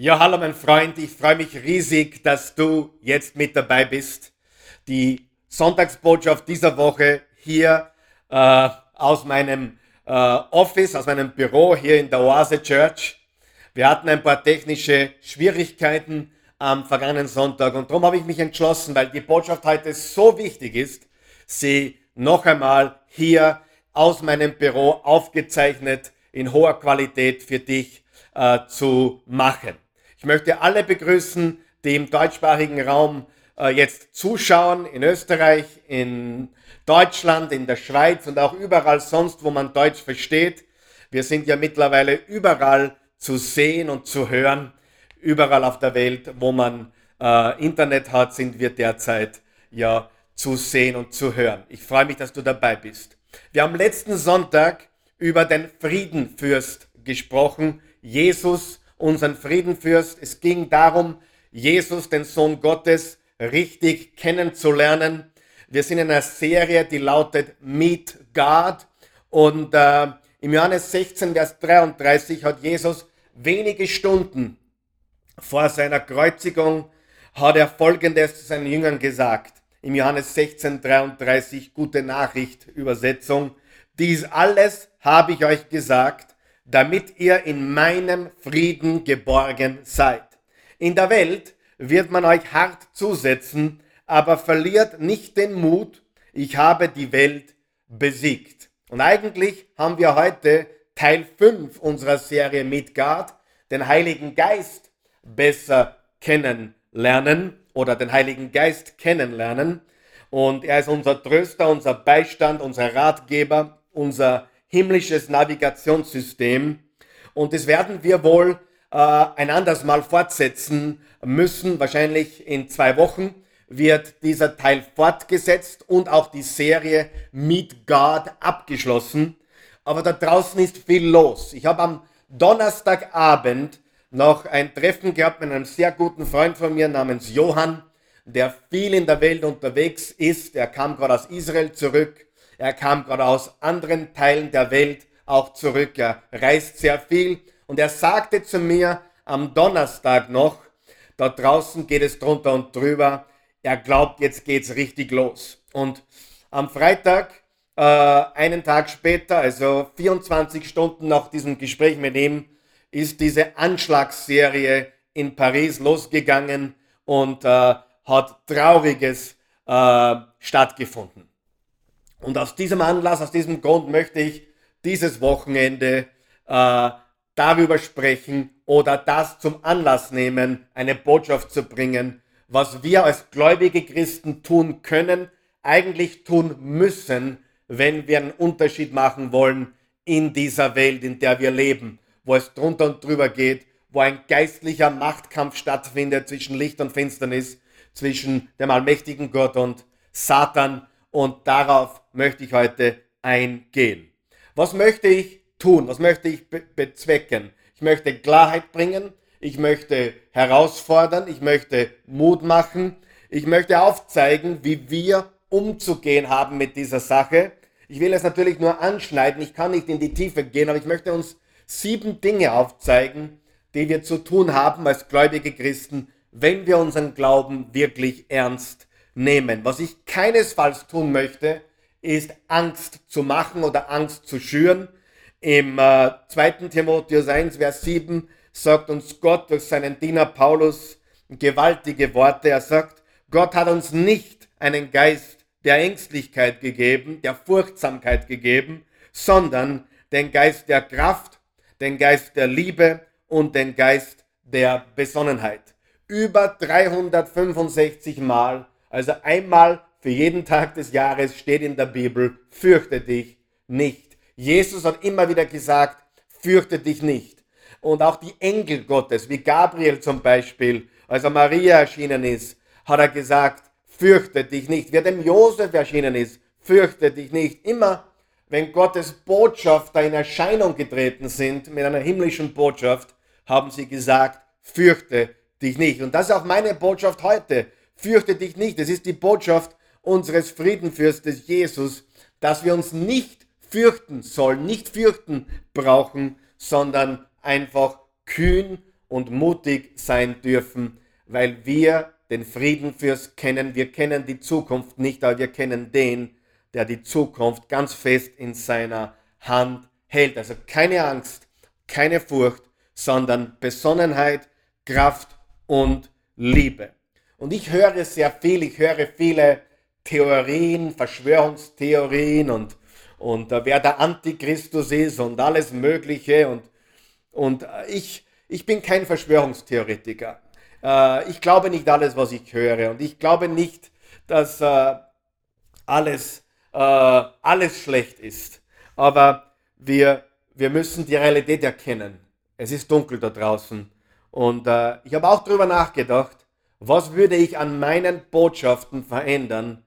Ja, hallo mein Freund, ich freue mich riesig, dass du jetzt mit dabei bist. Die Sonntagsbotschaft dieser Woche hier äh, aus meinem äh, Office, aus meinem Büro hier in der Oase Church. Wir hatten ein paar technische Schwierigkeiten am vergangenen Sonntag und darum habe ich mich entschlossen, weil die Botschaft heute so wichtig ist, sie noch einmal hier aus meinem Büro aufgezeichnet in hoher Qualität für dich äh, zu machen. Ich möchte alle begrüßen, die im deutschsprachigen Raum äh, jetzt zuschauen, in Österreich, in Deutschland, in der Schweiz und auch überall sonst, wo man Deutsch versteht. Wir sind ja mittlerweile überall zu sehen und zu hören. Überall auf der Welt, wo man äh, Internet hat, sind wir derzeit ja zu sehen und zu hören. Ich freue mich, dass du dabei bist. Wir haben letzten Sonntag über den Friedenfürst gesprochen, Jesus unseren Friedenfürst. Es ging darum, Jesus, den Sohn Gottes, richtig kennenzulernen. Wir sind in einer Serie, die lautet Meet God. Und äh, im Johannes 16, Vers 33 hat Jesus wenige Stunden vor seiner Kreuzigung hat er Folgendes zu seinen Jüngern gesagt. Im Johannes 16, 33, gute Nachricht, Übersetzung. Dies alles habe ich euch gesagt, damit ihr in meinem Frieden geborgen seid. In der Welt wird man euch hart zusetzen, aber verliert nicht den Mut, ich habe die Welt besiegt. Und eigentlich haben wir heute Teil 5 unserer Serie Midgard, den Heiligen Geist besser kennenlernen oder den Heiligen Geist kennenlernen. Und er ist unser Tröster, unser Beistand, unser Ratgeber, unser himmlisches Navigationssystem. Und das werden wir wohl äh, ein anderes Mal fortsetzen müssen. Wahrscheinlich in zwei Wochen wird dieser Teil fortgesetzt und auch die Serie Meet God abgeschlossen. Aber da draußen ist viel los. Ich habe am Donnerstagabend noch ein Treffen gehabt mit einem sehr guten Freund von mir namens Johann, der viel in der Welt unterwegs ist. Er kam gerade aus Israel zurück er kam gerade aus anderen Teilen der Welt auch zurück. Er reist sehr viel. Und er sagte zu mir am Donnerstag noch, da draußen geht es drunter und drüber. Er glaubt, jetzt geht's richtig los. Und am Freitag, äh, einen Tag später, also 24 Stunden nach diesem Gespräch mit ihm, ist diese Anschlagsserie in Paris losgegangen und äh, hat Trauriges äh, stattgefunden. Und aus diesem Anlass, aus diesem Grund möchte ich dieses Wochenende äh, darüber sprechen oder das zum Anlass nehmen, eine Botschaft zu bringen, was wir als gläubige Christen tun können, eigentlich tun müssen, wenn wir einen Unterschied machen wollen in dieser Welt, in der wir leben, wo es drunter und drüber geht, wo ein geistlicher Machtkampf stattfindet zwischen Licht und Finsternis, zwischen dem allmächtigen Gott und Satan und darauf möchte ich heute eingehen. Was möchte ich tun? Was möchte ich be bezwecken? Ich möchte Klarheit bringen, ich möchte herausfordern, ich möchte Mut machen, ich möchte aufzeigen, wie wir umzugehen haben mit dieser Sache. Ich will es natürlich nur anschneiden, ich kann nicht in die Tiefe gehen, aber ich möchte uns sieben Dinge aufzeigen, die wir zu tun haben als gläubige Christen, wenn wir unseren Glauben wirklich ernst nehmen. Was ich keinesfalls tun möchte, ist Angst zu machen oder Angst zu schüren. Im äh, 2. Timotheus 1, Vers 7 sagt uns Gott durch seinen Diener Paulus gewaltige Worte. Er sagt, Gott hat uns nicht einen Geist der Ängstlichkeit gegeben, der Furchtsamkeit gegeben, sondern den Geist der Kraft, den Geist der Liebe und den Geist der Besonnenheit. Über 365 Mal also einmal für jeden Tag des Jahres steht in der Bibel, fürchte dich nicht. Jesus hat immer wieder gesagt, fürchte dich nicht. Und auch die Engel Gottes, wie Gabriel zum Beispiel, als er Maria erschienen ist, hat er gesagt, fürchte dich nicht. Wer dem Josef erschienen ist, fürchte dich nicht. Immer wenn Gottes Botschafter in Erscheinung getreten sind mit einer himmlischen Botschaft, haben sie gesagt, fürchte dich nicht. Und das ist auch meine Botschaft heute fürchte dich nicht. Es ist die Botschaft unseres Friedenfürstes Jesus, dass wir uns nicht fürchten sollen, nicht fürchten brauchen, sondern einfach kühn und mutig sein dürfen, weil wir den Friedenfürst kennen. Wir kennen die Zukunft nicht, aber wir kennen den, der die Zukunft ganz fest in seiner Hand hält. Also keine Angst, keine Furcht, sondern Besonnenheit, Kraft und Liebe. Und ich höre sehr viel, ich höre viele Theorien, Verschwörungstheorien und, und uh, wer der Antichristus ist und alles Mögliche. Und, und uh, ich, ich bin kein Verschwörungstheoretiker. Uh, ich glaube nicht alles, was ich höre. Und ich glaube nicht, dass alles, alles schlecht ist. Aber wir, wir müssen die Realität erkennen. Es ist dunkel da draußen. Und ich habe auch darüber nachgedacht, was würde ich an meinen Botschaften verändern,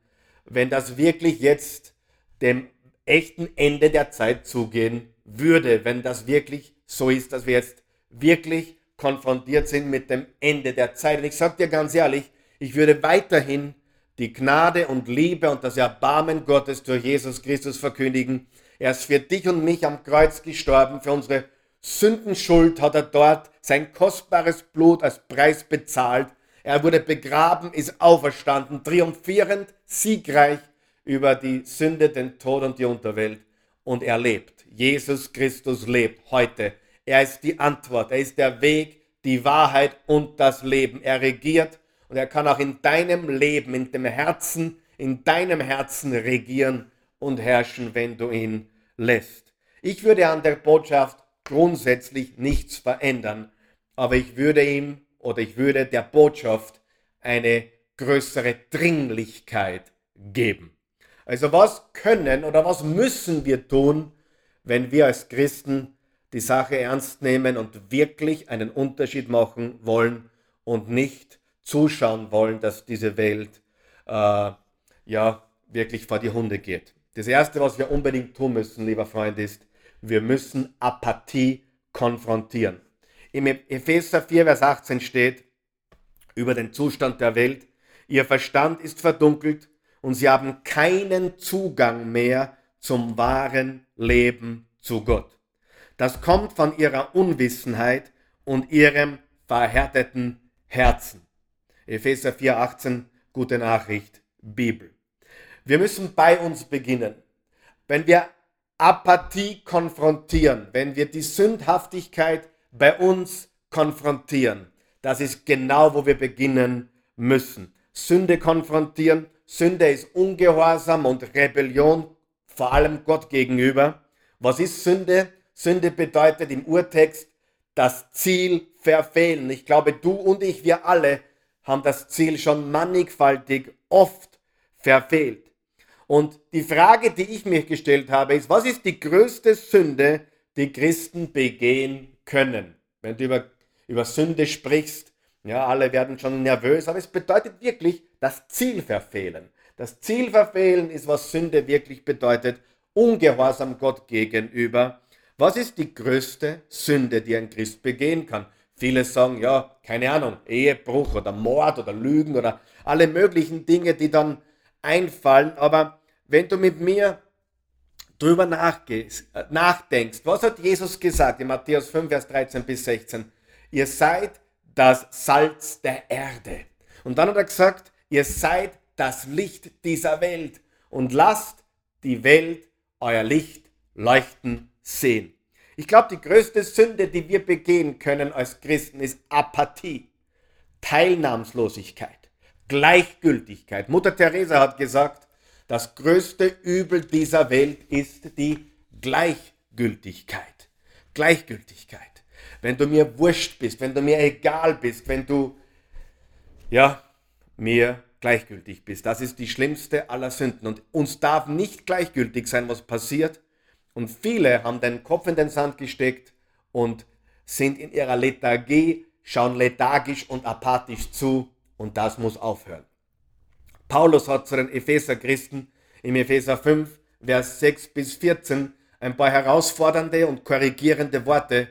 wenn das wirklich jetzt dem echten Ende der Zeit zugehen würde, wenn das wirklich so ist, dass wir jetzt wirklich konfrontiert sind mit dem Ende der Zeit. Und ich sage dir ganz ehrlich, ich würde weiterhin die Gnade und Liebe und das Erbarmen Gottes durch Jesus Christus verkündigen. Er ist für dich und mich am Kreuz gestorben, für unsere Sündenschuld hat er dort sein kostbares Blut als Preis bezahlt er wurde begraben, ist auferstanden, triumphierend, siegreich über die Sünde, den Tod und die Unterwelt. Und er lebt. Jesus Christus lebt heute. Er ist die Antwort. Er ist der Weg, die Wahrheit und das Leben. Er regiert und er kann auch in deinem Leben, in dem Herzen, in deinem Herzen regieren und herrschen, wenn du ihn lässt. Ich würde an der Botschaft grundsätzlich nichts verändern, aber ich würde ihm oder ich würde der Botschaft eine größere Dringlichkeit geben. Also was können oder was müssen wir tun, wenn wir als Christen die Sache ernst nehmen und wirklich einen Unterschied machen wollen und nicht zuschauen wollen, dass diese Welt äh, ja wirklich vor die Hunde geht. Das Erste, was wir unbedingt tun müssen, lieber Freund, ist, wir müssen Apathie konfrontieren. Im Epheser 4, Vers 18 steht über den Zustand der Welt, ihr Verstand ist verdunkelt und sie haben keinen Zugang mehr zum wahren Leben zu Gott. Das kommt von ihrer Unwissenheit und ihrem verhärteten Herzen. Epheser 4, 18, gute Nachricht, Bibel. Wir müssen bei uns beginnen. Wenn wir Apathie konfrontieren, wenn wir die Sündhaftigkeit bei uns konfrontieren. Das ist genau, wo wir beginnen müssen. Sünde konfrontieren. Sünde ist Ungehorsam und Rebellion, vor allem Gott gegenüber. Was ist Sünde? Sünde bedeutet im Urtext das Ziel verfehlen. Ich glaube, du und ich, wir alle haben das Ziel schon mannigfaltig oft verfehlt. Und die Frage, die ich mir gestellt habe, ist, was ist die größte Sünde, die Christen begehen können. Wenn du über, über Sünde sprichst, ja, alle werden schon nervös, aber es bedeutet wirklich das Ziel verfehlen. Das Ziel verfehlen ist, was Sünde wirklich bedeutet, ungehorsam Gott gegenüber. Was ist die größte Sünde, die ein Christ begehen kann? Viele sagen, ja, keine Ahnung, Ehebruch oder Mord oder Lügen oder alle möglichen Dinge, die dann einfallen. Aber wenn du mit mir drüber nachdenkst, was hat Jesus gesagt in Matthäus 5, Vers 13 bis 16? Ihr seid das Salz der Erde. Und dann hat er gesagt, ihr seid das Licht dieser Welt und lasst die Welt euer Licht leuchten sehen. Ich glaube, die größte Sünde, die wir begehen können als Christen, ist Apathie, Teilnahmslosigkeit, Gleichgültigkeit. Mutter Teresa hat gesagt, das größte Übel dieser Welt ist die Gleichgültigkeit. Gleichgültigkeit. Wenn du mir wurscht bist, wenn du mir egal bist, wenn du, ja, mir gleichgültig bist. Das ist die schlimmste aller Sünden. Und uns darf nicht gleichgültig sein, was passiert. Und viele haben den Kopf in den Sand gesteckt und sind in ihrer Lethargie, schauen lethargisch und apathisch zu. Und das muss aufhören. Paulus hat zu den Epheser-Christen im Epheser 5, Vers 6 bis 14 ein paar herausfordernde und korrigierende Worte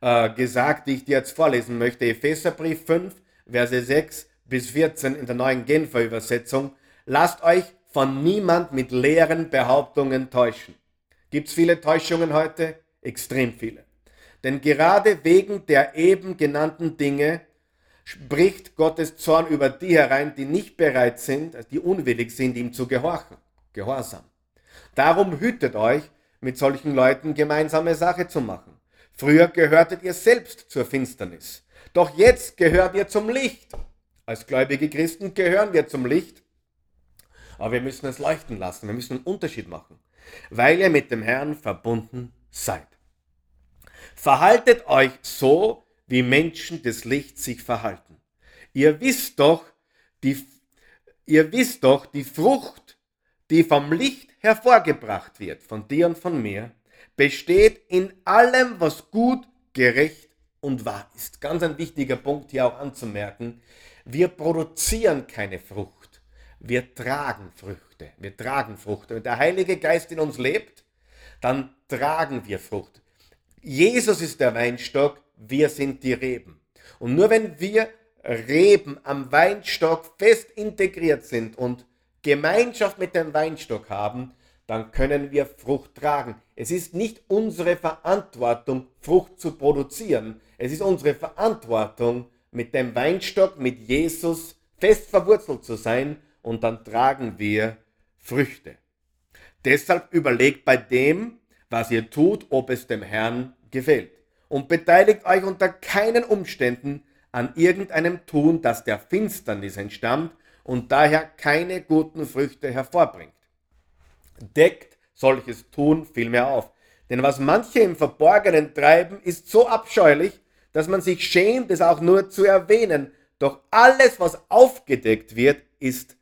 äh, gesagt, die ich dir jetzt vorlesen möchte. Epheserbrief 5, Verse 6 bis 14 in der neuen Genfer Übersetzung. Lasst euch von niemand mit leeren Behauptungen täuschen. Gibt es viele Täuschungen heute? Extrem viele. Denn gerade wegen der eben genannten Dinge spricht Gottes Zorn über die herein, die nicht bereit sind, die unwillig sind, ihm zu gehorchen. Gehorsam. Darum hütet euch, mit solchen Leuten gemeinsame Sache zu machen. Früher gehörtet ihr selbst zur Finsternis. Doch jetzt gehört ihr zum Licht. Als gläubige Christen gehören wir zum Licht. Aber wir müssen es leuchten lassen. Wir müssen einen Unterschied machen. Weil ihr mit dem Herrn verbunden seid. Verhaltet euch so, wie Menschen des Lichts sich verhalten. Ihr wisst doch, die, ihr wisst doch, die Frucht, die vom Licht hervorgebracht wird, von dir und von mir, besteht in allem, was gut, gerecht und wahr ist. Ganz ein wichtiger Punkt hier auch anzumerken. Wir produzieren keine Frucht. Wir tragen Früchte. Wir tragen Frucht. Wenn der Heilige Geist in uns lebt, dann tragen wir Frucht. Jesus ist der Weinstock, wir sind die Reben. Und nur wenn wir Reben am Weinstock fest integriert sind und Gemeinschaft mit dem Weinstock haben, dann können wir Frucht tragen. Es ist nicht unsere Verantwortung, Frucht zu produzieren. Es ist unsere Verantwortung, mit dem Weinstock, mit Jesus fest verwurzelt zu sein und dann tragen wir Früchte. Deshalb überlegt bei dem, was ihr tut, ob es dem Herrn gefällt. Und beteiligt euch unter keinen Umständen an irgendeinem Tun, das der Finsternis entstammt und daher keine guten Früchte hervorbringt. Deckt solches Tun vielmehr auf. Denn was manche im Verborgenen treiben, ist so abscheulich, dass man sich schämt, es auch nur zu erwähnen. Doch alles, was aufgedeckt wird, ist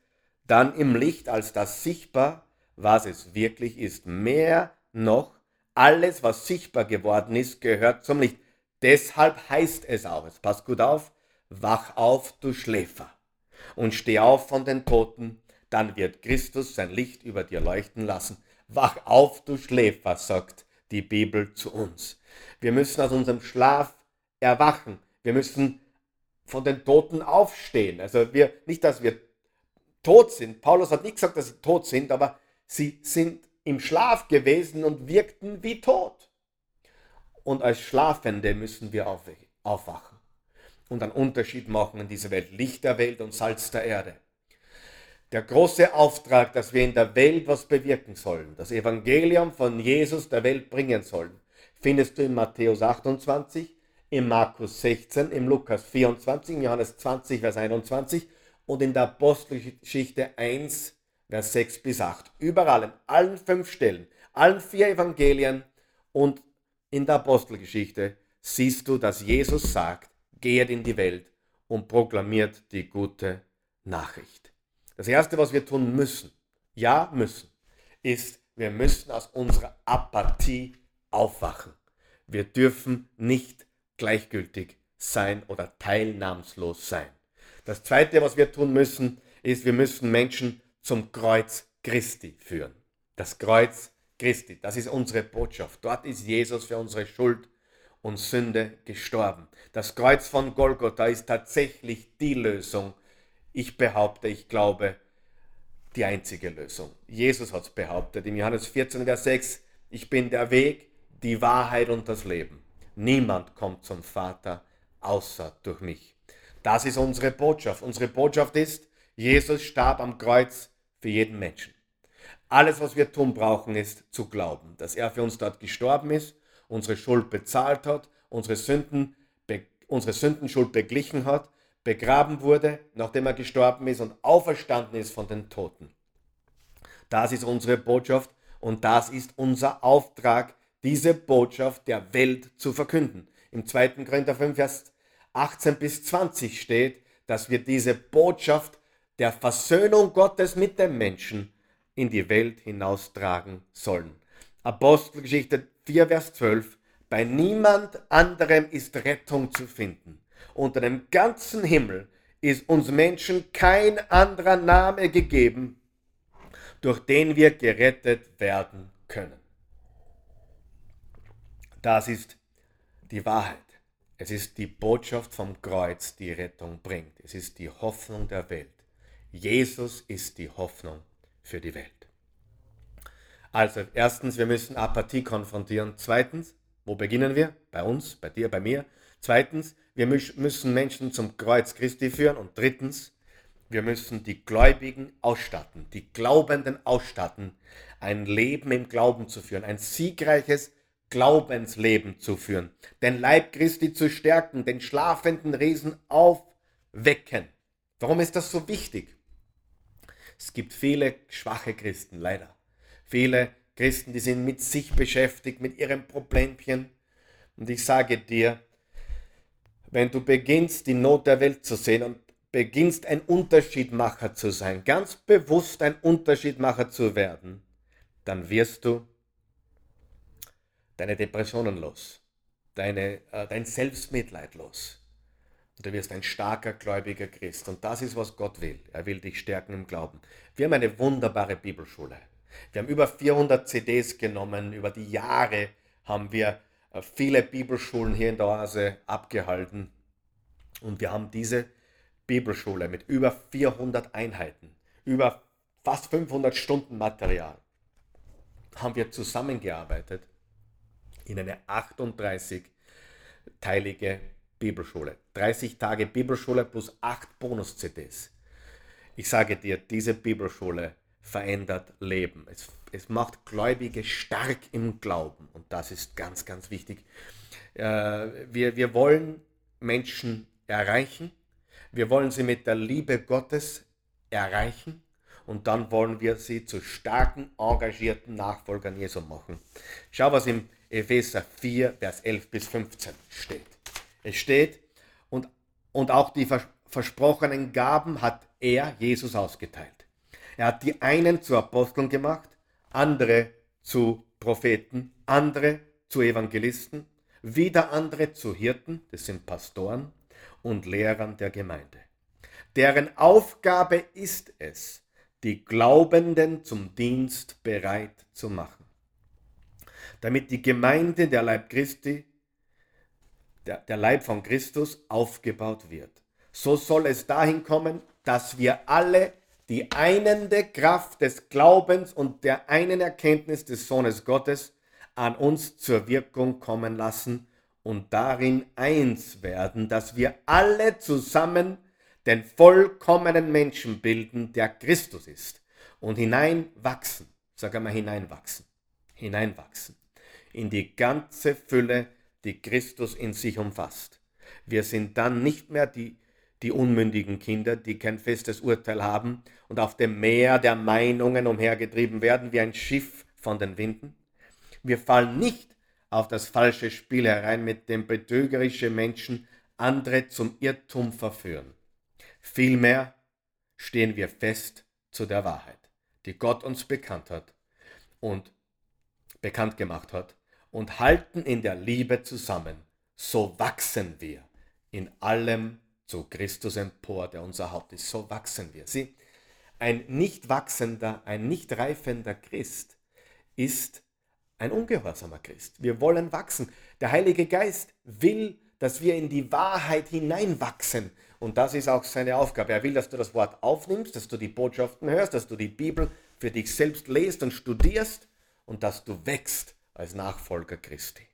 dann im Licht als das sichtbar, was es wirklich ist. Mehr noch, alles, was sichtbar geworden ist, gehört zum Licht. Deshalb heißt es auch, es passt gut auf, wach auf, du Schläfer, und steh auf von den Toten, dann wird Christus sein Licht über dir leuchten lassen. Wach auf, du Schläfer, sagt die Bibel zu uns. Wir müssen aus unserem Schlaf erwachen. Wir müssen von den Toten aufstehen. Also wir, nicht, dass wir tot sind. Paulus hat nicht gesagt, dass sie tot sind, aber sie sind im Schlaf gewesen und wirkten wie tot. Und als Schlafende müssen wir aufwachen und einen Unterschied machen in dieser Welt. Licht der Welt und Salz der Erde. Der große Auftrag, dass wir in der Welt was bewirken sollen, das Evangelium von Jesus der Welt bringen sollen, findest du in Matthäus 28, im Markus 16, im Lukas 24, im Johannes 20, Vers 21 und in der Apostelgeschichte 1, Vers 6 bis 8. Überall, in allen fünf Stellen, allen vier Evangelien und in der Apostelgeschichte siehst du, dass Jesus sagt, geht in die Welt und proklamiert die gute Nachricht. Das Erste, was wir tun müssen, ja müssen, ist, wir müssen aus unserer Apathie aufwachen. Wir dürfen nicht gleichgültig sein oder teilnahmslos sein. Das Zweite, was wir tun müssen, ist, wir müssen Menschen zum Kreuz Christi führen. Das Kreuz Christi, das ist unsere Botschaft. Dort ist Jesus für unsere Schuld und Sünde gestorben. Das Kreuz von Golgotha ist tatsächlich die Lösung. Ich behaupte, ich glaube, die einzige Lösung. Jesus hat es behauptet im Johannes 14, Vers 6, ich bin der Weg, die Wahrheit und das Leben. Niemand kommt zum Vater außer durch mich. Das ist unsere Botschaft. Unsere Botschaft ist, Jesus starb am Kreuz für jeden Menschen. Alles, was wir tun brauchen, ist zu glauben, dass er für uns dort gestorben ist, unsere Schuld bezahlt hat, unsere, Sünden, unsere Sündenschuld beglichen hat, begraben wurde, nachdem er gestorben ist und auferstanden ist von den Toten. Das ist unsere Botschaft und das ist unser Auftrag diese Botschaft der Welt zu verkünden. Im 2. Korinther 5, Vers 18 bis 20 steht, dass wir diese Botschaft der Versöhnung Gottes mit dem Menschen in die Welt hinaustragen sollen. Apostelgeschichte 4, Vers 12. Bei niemand anderem ist Rettung zu finden. Unter dem ganzen Himmel ist uns Menschen kein anderer Name gegeben, durch den wir gerettet werden können. Das ist die Wahrheit. Es ist die Botschaft vom Kreuz, die Rettung bringt. Es ist die Hoffnung der Welt. Jesus ist die Hoffnung für die Welt. Also erstens, wir müssen Apathie konfrontieren. Zweitens, Wo beginnen wir? Bei uns, bei dir, bei mir. Zweitens, wir müssen Menschen zum Kreuz Christi führen. Und drittens, wir müssen die Gläubigen ausstatten, die Glaubenden ausstatten, ein Leben im Glauben zu führen, ein siegreiches Glaubensleben zu führen, den Leib Christi zu stärken, den schlafenden Riesen aufwecken. Warum ist das so wichtig? Es gibt viele schwache Christen, leider. Viele Christen, die sind mit sich beschäftigt, mit ihren Problemchen. Und ich sage dir, wenn du beginnst, die Not der Welt zu sehen und beginnst, ein Unterschiedmacher zu sein, ganz bewusst ein Unterschiedmacher zu werden, dann wirst du deine Depressionen los, deine, äh, dein Selbstmitleid los. Und du wirst ein starker, gläubiger Christ. Und das ist, was Gott will. Er will dich stärken im Glauben. Wir haben eine wunderbare Bibelschule. Wir haben über 400 CDs genommen. Über die Jahre haben wir äh, viele Bibelschulen hier in der Oase abgehalten. Und wir haben diese Bibelschule mit über 400 Einheiten, über fast 500 Stunden Material, haben wir zusammengearbeitet in eine 38-teilige Bibelschule. 30 Tage Bibelschule plus 8 Bonus-CDs. Ich sage dir, diese Bibelschule verändert Leben. Es, es macht Gläubige stark im Glauben und das ist ganz, ganz wichtig. Äh, wir, wir wollen Menschen erreichen, wir wollen sie mit der Liebe Gottes erreichen und dann wollen wir sie zu starken, engagierten Nachfolgern Jesu machen. Schau, was im Epheser 4, Vers 11 bis 15 steht. Es steht, und, und auch die versprochenen Gaben hat er, Jesus, ausgeteilt. Er hat die einen zu Aposteln gemacht, andere zu Propheten, andere zu Evangelisten, wieder andere zu Hirten, das sind Pastoren, und Lehrern der Gemeinde. Deren Aufgabe ist es, die Glaubenden zum Dienst bereit zu machen, damit die Gemeinde der Leib Christi, der, der Leib von Christus aufgebaut wird. So soll es dahin kommen, dass wir alle die einende Kraft des Glaubens und der einen Erkenntnis des Sohnes Gottes an uns zur Wirkung kommen lassen und darin eins werden, dass wir alle zusammen den vollkommenen Menschen bilden, der Christus ist, und hineinwachsen, sag einmal hineinwachsen, hineinwachsen, in die ganze Fülle, die Christus in sich umfasst. Wir sind dann nicht mehr die, die unmündigen Kinder, die kein festes Urteil haben und auf dem Meer der Meinungen umhergetrieben werden wie ein Schiff von den Winden. Wir fallen nicht auf das falsche Spiel herein, mit dem betrügerische Menschen andere zum Irrtum verführen. Vielmehr stehen wir fest zu der Wahrheit, die Gott uns bekannt hat und bekannt gemacht hat und halten in der Liebe zusammen. So wachsen wir in allem zu Christus empor, der unser Haupt ist. So wachsen wir. Sie, ein nicht wachsender, ein nicht reifender Christ ist ein ungehorsamer Christ. Wir wollen wachsen. Der Heilige Geist will, dass wir in die Wahrheit hineinwachsen. Und das ist auch seine Aufgabe. Er will, dass du das Wort aufnimmst, dass du die Botschaften hörst, dass du die Bibel für dich selbst lest und studierst und dass du wächst als Nachfolger Christi.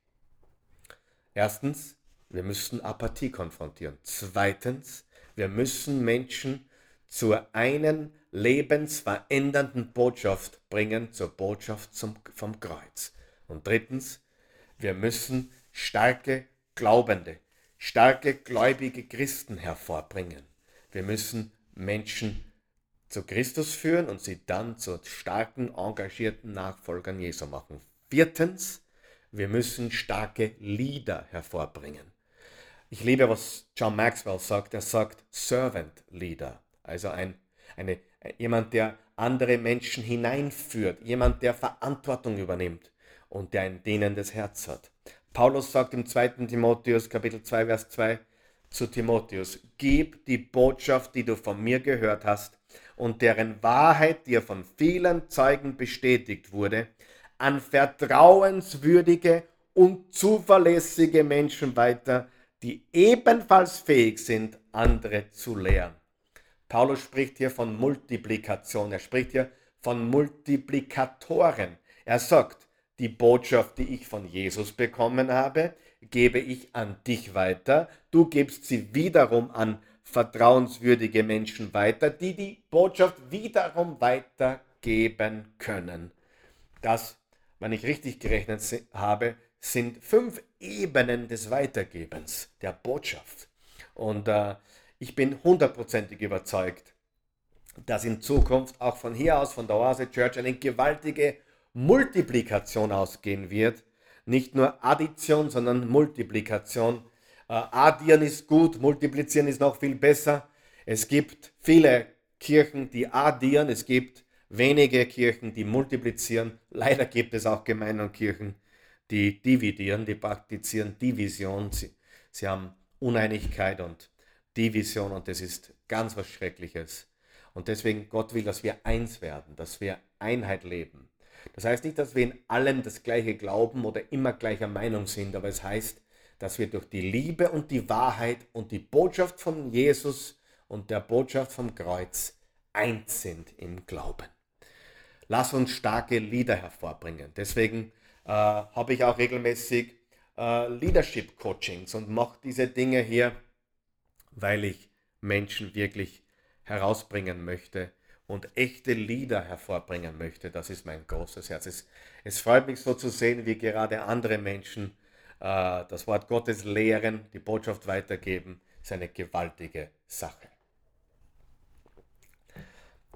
Erstens, wir müssen Apathie konfrontieren. Zweitens, wir müssen Menschen zur einen lebensverändernden Botschaft bringen, zur Botschaft zum, vom Kreuz. Und drittens, wir müssen starke Glaubende, starke gläubige Christen hervorbringen. Wir müssen Menschen zu Christus führen und sie dann zu starken, engagierten Nachfolgern Jesu machen. Viertens, wir müssen starke Leader hervorbringen. Ich liebe, was John Maxwell sagt. Er sagt Servant Leader, also ein, eine, jemand, der andere Menschen hineinführt, jemand, der Verantwortung übernimmt und der ein dienendes Herz hat. Paulus sagt im 2. Timotheus Kapitel 2 Vers 2 zu Timotheus, gib die Botschaft, die du von mir gehört hast und deren Wahrheit dir von vielen Zeugen bestätigt wurde, an vertrauenswürdige und zuverlässige Menschen weiter, die ebenfalls fähig sind, andere zu lehren. Paulus spricht hier von Multiplikation, er spricht hier von Multiplikatoren. Er sagt, die Botschaft, die ich von Jesus bekommen habe, gebe ich an dich weiter. Du gibst sie wiederum an vertrauenswürdige Menschen weiter, die die Botschaft wiederum weitergeben können. Das, wenn ich richtig gerechnet habe, sind fünf Ebenen des Weitergebens der Botschaft. Und äh, ich bin hundertprozentig überzeugt, dass in Zukunft auch von hier aus, von der Oase Church, eine gewaltige Multiplikation ausgehen wird. Nicht nur Addition, sondern Multiplikation. Äh, addieren ist gut, multiplizieren ist noch viel besser. Es gibt viele Kirchen, die addieren, es gibt wenige Kirchen, die multiplizieren. Leider gibt es auch Gemeinden und Kirchen, die dividieren, die praktizieren Division. Sie, sie haben Uneinigkeit und Division und das ist ganz was Schreckliches. Und deswegen Gott will, dass wir eins werden, dass wir Einheit leben. Das heißt nicht, dass wir in allem das gleiche glauben oder immer gleicher Meinung sind, aber es heißt, dass wir durch die Liebe und die Wahrheit und die Botschaft von Jesus und der Botschaft vom Kreuz eins sind im Glauben. Lass uns starke Lieder hervorbringen. Deswegen äh, habe ich auch regelmäßig äh, Leadership Coachings und mache diese Dinge hier, weil ich Menschen wirklich herausbringen möchte und echte Lieder hervorbringen möchte. Das ist mein großes Herz. Es, es freut mich so zu sehen, wie gerade andere Menschen äh, das Wort Gottes lehren, die Botschaft weitergeben. Das ist eine gewaltige Sache.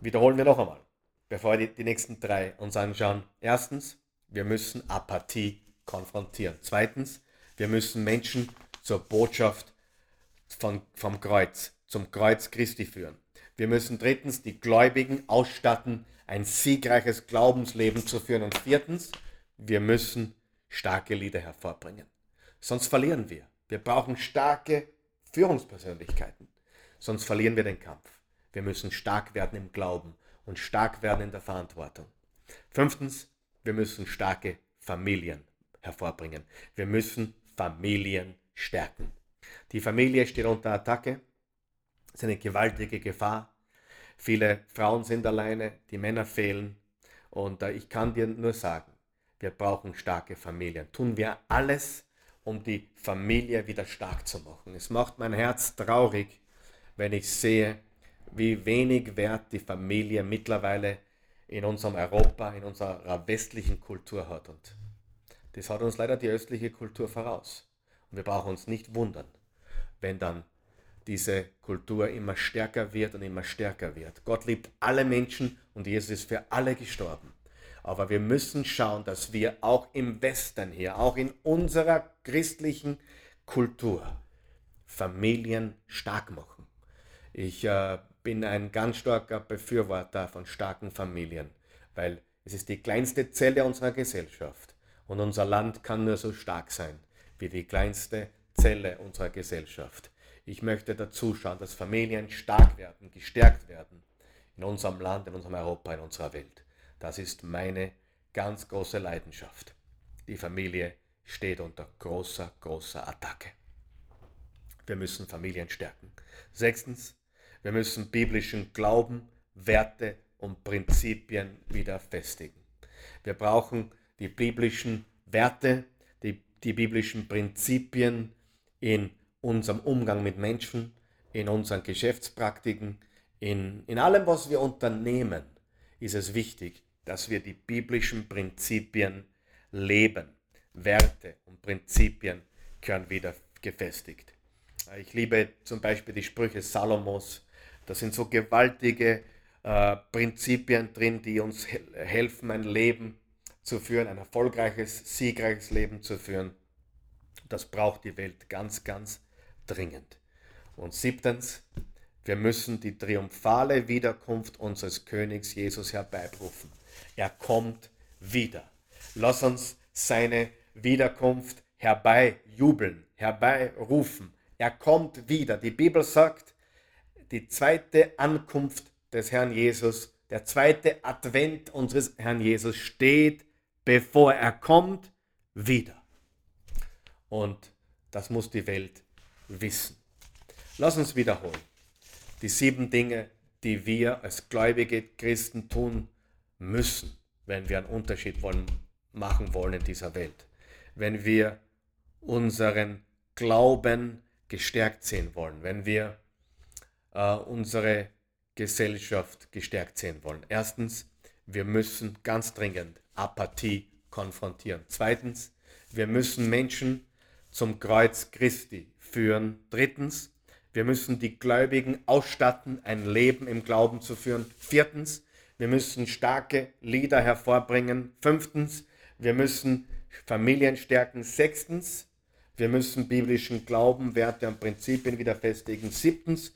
Wiederholen wir noch einmal, bevor wir die, die nächsten drei uns anschauen. Erstens, wir müssen Apathie konfrontieren. Zweitens, wir müssen Menschen zur Botschaft von, vom Kreuz, zum Kreuz Christi führen. Wir müssen drittens die Gläubigen ausstatten, ein siegreiches Glaubensleben zu führen. Und viertens, wir müssen starke Lieder hervorbringen. Sonst verlieren wir. Wir brauchen starke Führungspersönlichkeiten. Sonst verlieren wir den Kampf. Wir müssen stark werden im Glauben und stark werden in der Verantwortung. Fünftens, wir müssen starke Familien hervorbringen. Wir müssen Familien stärken. Die Familie steht unter Attacke ist eine gewaltige Gefahr. Viele Frauen sind alleine, die Männer fehlen. Und äh, ich kann dir nur sagen, wir brauchen starke Familien. Tun wir alles, um die Familie wieder stark zu machen. Es macht mein Herz traurig, wenn ich sehe, wie wenig Wert die Familie mittlerweile in unserem Europa, in unserer westlichen Kultur hat. Und das hat uns leider die östliche Kultur voraus. Und wir brauchen uns nicht wundern, wenn dann diese Kultur immer stärker wird und immer stärker wird. Gott liebt alle Menschen und Jesus ist für alle gestorben. Aber wir müssen schauen, dass wir auch im Westen hier, auch in unserer christlichen Kultur, Familien stark machen. Ich äh, bin ein ganz starker Befürworter von starken Familien, weil es ist die kleinste Zelle unserer Gesellschaft. Und unser Land kann nur so stark sein wie die kleinste Zelle unserer Gesellschaft. Ich möchte dazu schauen, dass Familien stark werden, gestärkt werden in unserem Land, in unserem Europa, in unserer Welt. Das ist meine ganz große Leidenschaft. Die Familie steht unter großer, großer Attacke. Wir müssen Familien stärken. Sechstens, wir müssen biblischen Glauben, Werte und Prinzipien wieder festigen. Wir brauchen die biblischen Werte, die, die biblischen Prinzipien in unserem Umgang mit Menschen, in unseren Geschäftspraktiken, in, in allem, was wir unternehmen, ist es wichtig, dass wir die biblischen Prinzipien leben. Werte und Prinzipien können wieder gefestigt. Ich liebe zum Beispiel die Sprüche Salomos. Da sind so gewaltige äh, Prinzipien drin, die uns helfen, ein Leben zu führen, ein erfolgreiches, siegreiches Leben zu führen. Das braucht die Welt ganz, ganz dringend. Und siebtens, wir müssen die triumphale Wiederkunft unseres Königs Jesus herbeirufen. Er kommt wieder. Lass uns seine Wiederkunft herbeijubeln, herbeirufen. Er kommt wieder. Die Bibel sagt, die zweite Ankunft des Herrn Jesus, der zweite Advent unseres Herrn Jesus steht, bevor er kommt, wieder. Und das muss die Welt wissen. Lass uns wiederholen. Die sieben Dinge, die wir als gläubige Christen tun müssen, wenn wir einen Unterschied wollen machen wollen in dieser Welt, wenn wir unseren Glauben gestärkt sehen wollen, wenn wir äh, unsere Gesellschaft gestärkt sehen wollen. Erstens, wir müssen ganz dringend Apathie konfrontieren. Zweitens, wir müssen Menschen zum Kreuz Christi führen. Drittens, wir müssen die Gläubigen ausstatten, ein Leben im Glauben zu führen. Viertens, wir müssen starke Lieder hervorbringen. Fünftens, wir müssen Familien stärken. Sechstens, wir müssen biblischen Glauben, Werte und Prinzipien wieder festigen. Siebtens,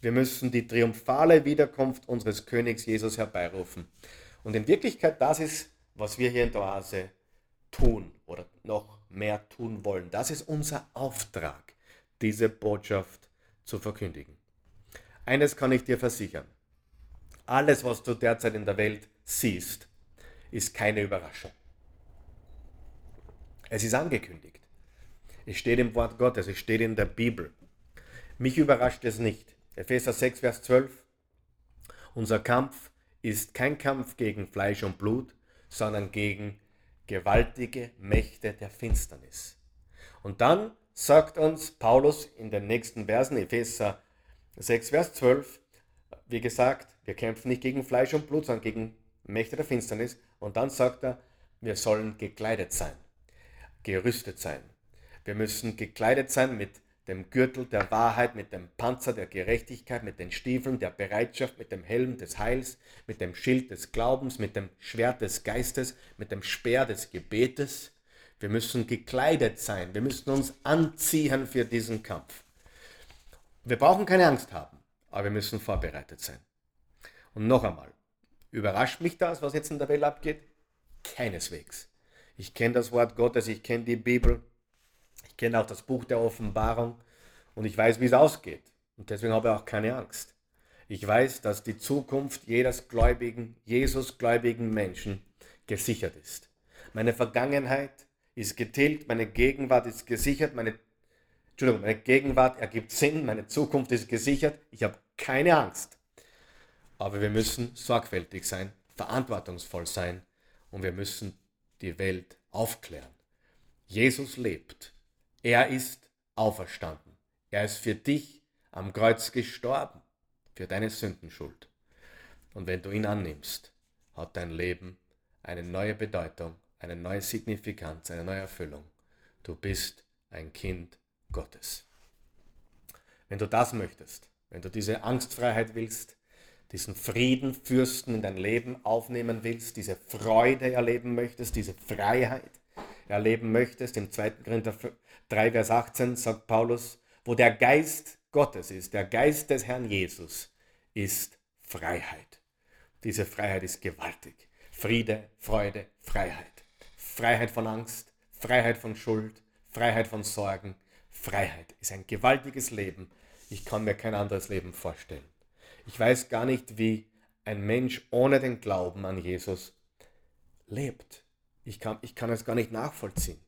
wir müssen die triumphale Wiederkunft unseres Königs Jesus herbeirufen. Und in Wirklichkeit, das ist, was wir hier in der Oase tun oder noch mehr tun wollen. Das ist unser Auftrag, diese Botschaft zu verkündigen. Eines kann ich dir versichern. Alles, was du derzeit in der Welt siehst, ist keine Überraschung. Es ist angekündigt. Es steht im Wort Gottes, es steht in der Bibel. Mich überrascht es nicht. Epheser 6, Vers 12. Unser Kampf ist kein Kampf gegen Fleisch und Blut, sondern gegen gewaltige Mächte der Finsternis. Und dann sagt uns Paulus in den nächsten Versen, Epheser 6, Vers 12, wie gesagt, wir kämpfen nicht gegen Fleisch und Blut, sondern gegen Mächte der Finsternis. Und dann sagt er, wir sollen gekleidet sein, gerüstet sein. Wir müssen gekleidet sein mit dem Gürtel der Wahrheit, mit dem Panzer der Gerechtigkeit, mit den Stiefeln der Bereitschaft, mit dem Helm des Heils, mit dem Schild des Glaubens, mit dem Schwert des Geistes, mit dem Speer des Gebetes. Wir müssen gekleidet sein, wir müssen uns anziehen für diesen Kampf. Wir brauchen keine Angst haben, aber wir müssen vorbereitet sein. Und noch einmal, überrascht mich das, was jetzt in der Welt abgeht? Keineswegs. Ich kenne das Wort Gottes, ich kenne die Bibel, ich kenne auch das Buch der Offenbarung und ich weiß, wie es ausgeht. Und deswegen habe ich auch keine Angst. Ich weiß, dass die Zukunft jedes gläubigen, Jesusgläubigen Menschen gesichert ist. Meine Vergangenheit ist getilgt, meine Gegenwart ist gesichert, meine, Entschuldigung, meine Gegenwart ergibt Sinn, meine Zukunft ist gesichert. Ich habe keine Angst. Aber wir müssen sorgfältig sein, verantwortungsvoll sein und wir müssen die Welt aufklären. Jesus lebt er ist auferstanden. Er ist für dich am Kreuz gestorben, für deine Sündenschuld. Und wenn du ihn annimmst, hat dein Leben eine neue Bedeutung, eine neue Signifikanz, eine neue Erfüllung. Du bist ein Kind Gottes. Wenn du das möchtest, wenn du diese Angstfreiheit willst, diesen Frieden, Fürsten in dein Leben aufnehmen willst, diese Freude erleben möchtest, diese Freiheit, erleben möchtest. Im 2. Korinther 3, Vers 18 sagt Paulus, wo der Geist Gottes ist, der Geist des Herrn Jesus, ist Freiheit. Diese Freiheit ist gewaltig. Friede, Freude, Freiheit. Freiheit von Angst, Freiheit von Schuld, Freiheit von Sorgen. Freiheit ist ein gewaltiges Leben. Ich kann mir kein anderes Leben vorstellen. Ich weiß gar nicht, wie ein Mensch ohne den Glauben an Jesus lebt. Ich kann, ich kann es gar nicht nachvollziehen.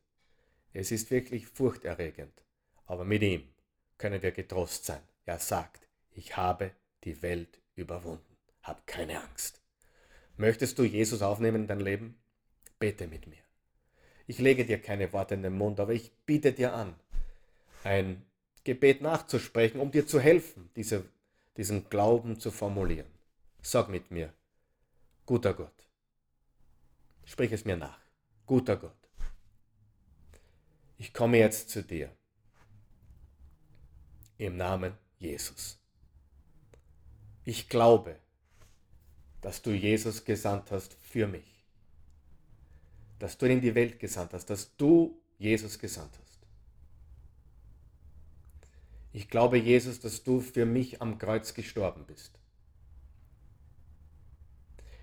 Es ist wirklich furchterregend. Aber mit ihm können wir getrost sein. Er sagt, ich habe die Welt überwunden. Hab keine Angst. Möchtest du Jesus aufnehmen in dein Leben? Bete mit mir. Ich lege dir keine Worte in den Mund, aber ich biete dir an, ein Gebet nachzusprechen, um dir zu helfen, diese, diesen Glauben zu formulieren. Sag mit mir, guter Gott, sprich es mir nach. Guter Gott, ich komme jetzt zu dir im Namen Jesus. Ich glaube, dass du Jesus gesandt hast für mich, dass du ihn in die Welt gesandt hast, dass du Jesus gesandt hast. Ich glaube, Jesus, dass du für mich am Kreuz gestorben bist.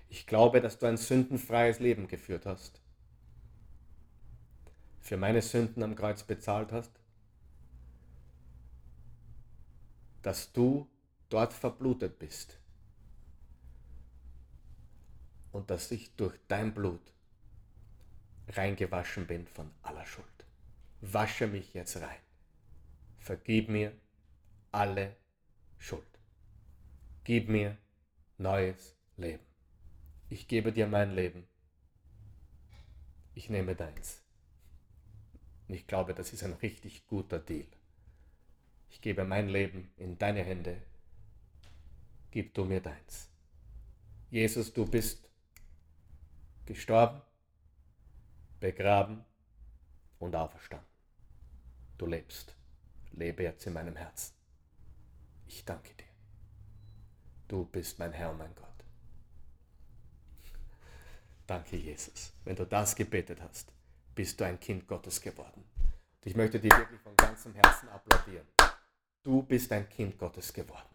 Ich glaube, dass du ein sündenfreies Leben geführt hast für meine Sünden am Kreuz bezahlt hast, dass du dort verblutet bist und dass ich durch dein Blut reingewaschen bin von aller Schuld. Wasche mich jetzt rein. Vergib mir alle Schuld. Gib mir neues Leben. Ich gebe dir mein Leben ich nehme deins. Und ich glaube, das ist ein richtig guter Deal. Ich gebe mein Leben in deine Hände. Gib du mir deins. Jesus, du bist gestorben, begraben und auferstanden. Du lebst. Lebe jetzt in meinem Herzen. Ich danke dir. Du bist mein Herr und mein Gott. Danke, Jesus. Wenn du das gebetet hast, bist du ein Kind Gottes geworden. Und ich möchte dir wirklich von ganzem Herzen applaudieren. Du bist ein Kind Gottes geworden.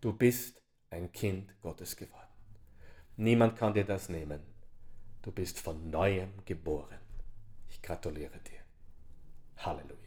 Du bist ein Kind Gottes geworden. Niemand kann dir das nehmen. Du bist von neuem geboren. Ich gratuliere dir. Halleluja.